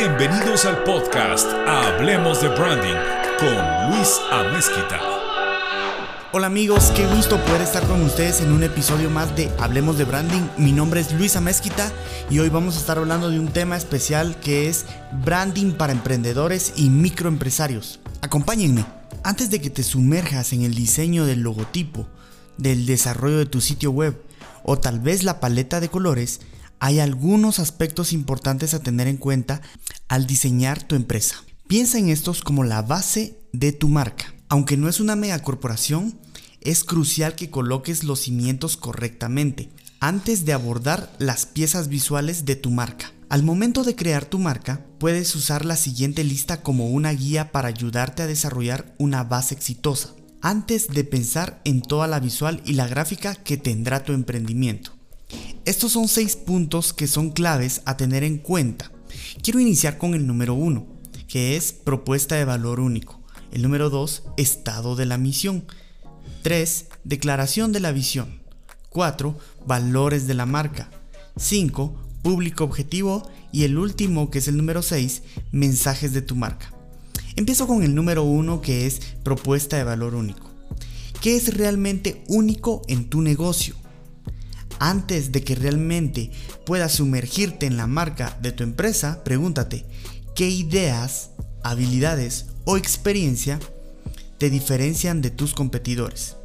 Bienvenidos al podcast Hablemos de Branding con Luis Amezquita. Hola amigos, qué gusto poder estar con ustedes en un episodio más de Hablemos de Branding. Mi nombre es Luis Amezquita y hoy vamos a estar hablando de un tema especial que es branding para emprendedores y microempresarios. Acompáñenme. Antes de que te sumerjas en el diseño del logotipo, del desarrollo de tu sitio web o tal vez la paleta de colores, hay algunos aspectos importantes a tener en cuenta al diseñar tu empresa. Piensa en estos como la base de tu marca. Aunque no es una megacorporación, es crucial que coloques los cimientos correctamente antes de abordar las piezas visuales de tu marca. Al momento de crear tu marca, puedes usar la siguiente lista como una guía para ayudarte a desarrollar una base exitosa, antes de pensar en toda la visual y la gráfica que tendrá tu emprendimiento. Estos son seis puntos que son claves a tener en cuenta. Quiero iniciar con el número uno, que es propuesta de valor único. El número 2, estado de la misión. 3, declaración de la visión. 4, valores de la marca. 5, público objetivo. Y el último, que es el número 6, mensajes de tu marca. Empiezo con el número 1, que es propuesta de valor único. ¿Qué es realmente único en tu negocio? Antes de que realmente puedas sumergirte en la marca de tu empresa, pregúntate, ¿qué ideas, habilidades o experiencia te diferencian de tus competidores?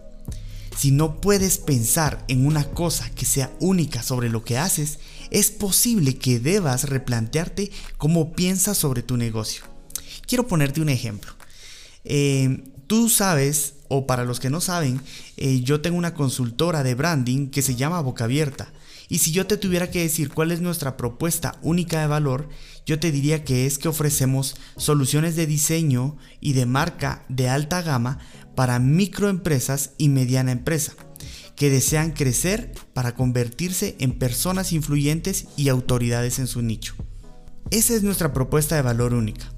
Si no puedes pensar en una cosa que sea única sobre lo que haces, es posible que debas replantearte cómo piensas sobre tu negocio. Quiero ponerte un ejemplo. Eh, tú sabes o para los que no saben, eh, yo tengo una consultora de branding que se llama Boca Abierta. Y si yo te tuviera que decir cuál es nuestra propuesta única de valor, yo te diría que es que ofrecemos soluciones de diseño y de marca de alta gama para microempresas y mediana empresa que desean crecer para convertirse en personas influyentes y autoridades en su nicho. Esa es nuestra propuesta de valor única.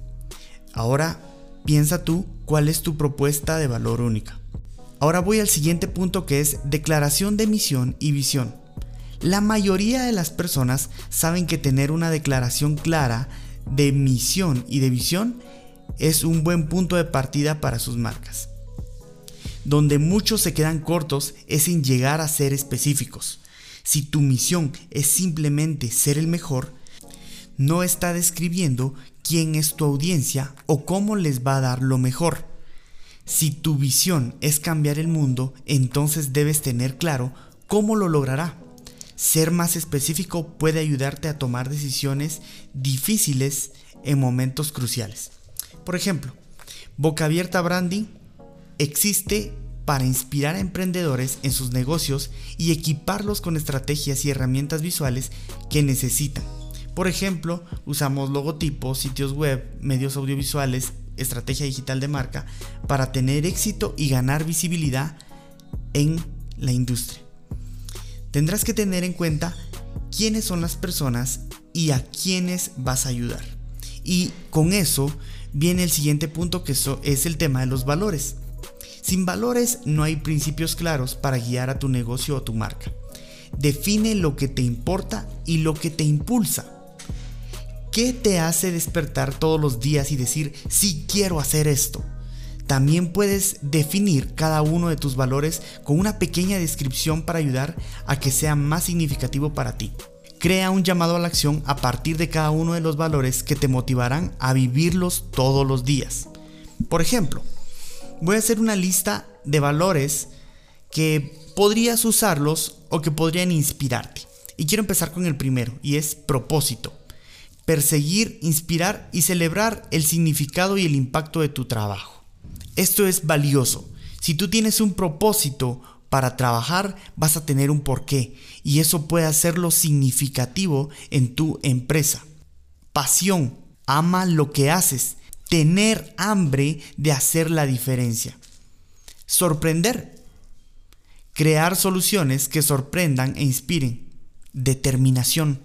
Ahora Piensa tú cuál es tu propuesta de valor única. Ahora voy al siguiente punto que es declaración de misión y visión. La mayoría de las personas saben que tener una declaración clara de misión y de visión es un buen punto de partida para sus marcas. Donde muchos se quedan cortos es en llegar a ser específicos. Si tu misión es simplemente ser el mejor, no está describiendo quién es tu audiencia o cómo les va a dar lo mejor. Si tu visión es cambiar el mundo, entonces debes tener claro cómo lo logrará. Ser más específico puede ayudarte a tomar decisiones difíciles en momentos cruciales. Por ejemplo, Boca Abierta Branding existe para inspirar a emprendedores en sus negocios y equiparlos con estrategias y herramientas visuales que necesitan por ejemplo, usamos logotipos, sitios web, medios audiovisuales, estrategia digital de marca para tener éxito y ganar visibilidad en la industria. Tendrás que tener en cuenta quiénes son las personas y a quiénes vas a ayudar. Y con eso viene el siguiente punto que es el tema de los valores. Sin valores no hay principios claros para guiar a tu negocio o tu marca. Define lo que te importa y lo que te impulsa. ¿Qué te hace despertar todos los días y decir, sí quiero hacer esto? También puedes definir cada uno de tus valores con una pequeña descripción para ayudar a que sea más significativo para ti. Crea un llamado a la acción a partir de cada uno de los valores que te motivarán a vivirlos todos los días. Por ejemplo, voy a hacer una lista de valores que podrías usarlos o que podrían inspirarte. Y quiero empezar con el primero, y es propósito perseguir, inspirar y celebrar el significado y el impacto de tu trabajo. Esto es valioso. Si tú tienes un propósito para trabajar, vas a tener un porqué y eso puede hacerlo significativo en tu empresa. Pasión, ama lo que haces, tener hambre de hacer la diferencia. Sorprender, crear soluciones que sorprendan e inspiren. Determinación,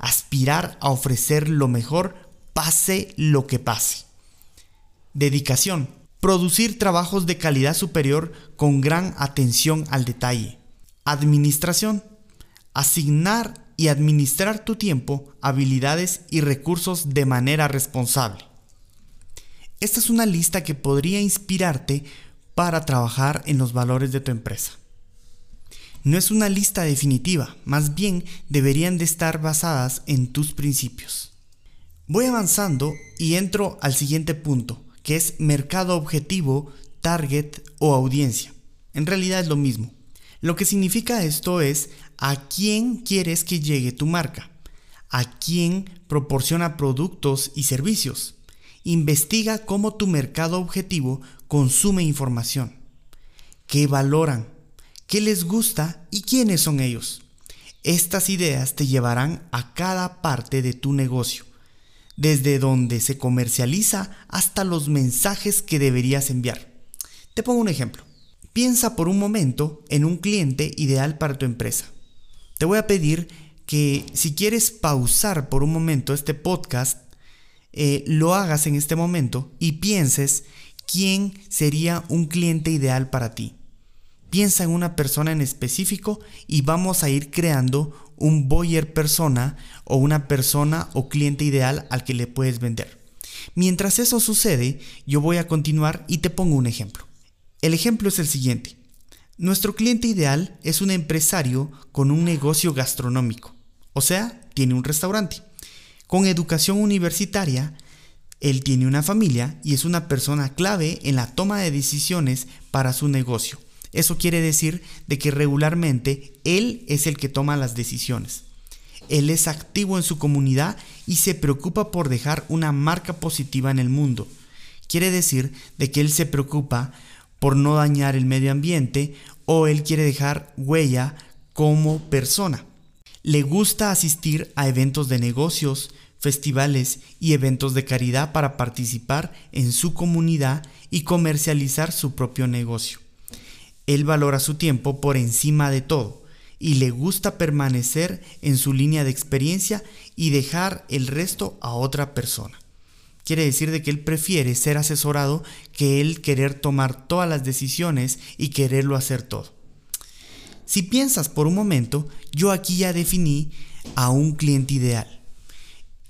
aspirar a ofrecer lo mejor pase lo que pase. Dedicación. Producir trabajos de calidad superior con gran atención al detalle. Administración. Asignar y administrar tu tiempo, habilidades y recursos de manera responsable. Esta es una lista que podría inspirarte para trabajar en los valores de tu empresa. No es una lista definitiva, más bien deberían de estar basadas en tus principios. Voy avanzando y entro al siguiente punto, que es mercado objetivo, target o audiencia. En realidad es lo mismo. Lo que significa esto es a quién quieres que llegue tu marca, a quién proporciona productos y servicios. Investiga cómo tu mercado objetivo consume información, qué valoran, qué les gusta y quiénes son ellos. Estas ideas te llevarán a cada parte de tu negocio, desde donde se comercializa hasta los mensajes que deberías enviar. Te pongo un ejemplo. Piensa por un momento en un cliente ideal para tu empresa. Te voy a pedir que si quieres pausar por un momento este podcast, eh, lo hagas en este momento y pienses quién sería un cliente ideal para ti. Piensa en una persona en específico y vamos a ir creando un buyer persona o una persona o cliente ideal al que le puedes vender. Mientras eso sucede, yo voy a continuar y te pongo un ejemplo. El ejemplo es el siguiente. Nuestro cliente ideal es un empresario con un negocio gastronómico, o sea, tiene un restaurante. Con educación universitaria, él tiene una familia y es una persona clave en la toma de decisiones para su negocio. Eso quiere decir de que regularmente él es el que toma las decisiones. Él es activo en su comunidad y se preocupa por dejar una marca positiva en el mundo. Quiere decir de que él se preocupa por no dañar el medio ambiente o él quiere dejar huella como persona. Le gusta asistir a eventos de negocios, festivales y eventos de caridad para participar en su comunidad y comercializar su propio negocio. Él valora su tiempo por encima de todo y le gusta permanecer en su línea de experiencia y dejar el resto a otra persona. Quiere decir de que él prefiere ser asesorado que él querer tomar todas las decisiones y quererlo hacer todo. Si piensas por un momento, yo aquí ya definí a un cliente ideal.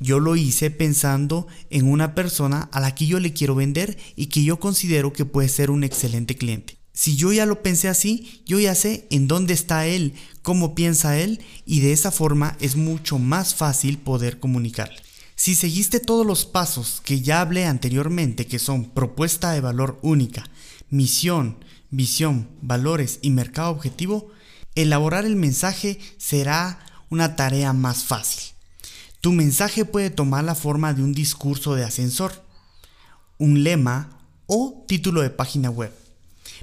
Yo lo hice pensando en una persona a la que yo le quiero vender y que yo considero que puede ser un excelente cliente. Si yo ya lo pensé así, yo ya sé en dónde está él, cómo piensa él y de esa forma es mucho más fácil poder comunicarle. Si seguiste todos los pasos que ya hablé anteriormente, que son propuesta de valor única, misión, visión, valores y mercado objetivo, elaborar el mensaje será una tarea más fácil. Tu mensaje puede tomar la forma de un discurso de ascensor, un lema o título de página web.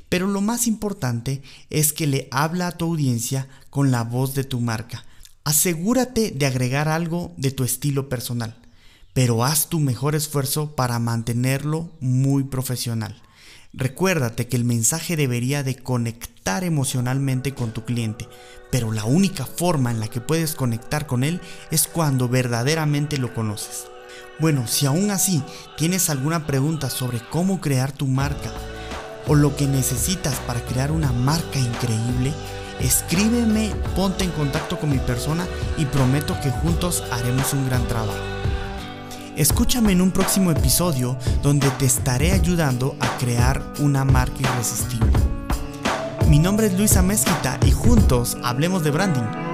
Pero lo más importante es que le habla a tu audiencia con la voz de tu marca. Asegúrate de agregar algo de tu estilo personal pero haz tu mejor esfuerzo para mantenerlo muy profesional. Recuérdate que el mensaje debería de conectar emocionalmente con tu cliente, pero la única forma en la que puedes conectar con él es cuando verdaderamente lo conoces. Bueno, si aún así tienes alguna pregunta sobre cómo crear tu marca o lo que necesitas para crear una marca increíble, escríbeme, ponte en contacto con mi persona y prometo que juntos haremos un gran trabajo. Escúchame en un próximo episodio donde te estaré ayudando a crear una marca irresistible. Mi nombre es Luisa Mezquita y juntos hablemos de branding.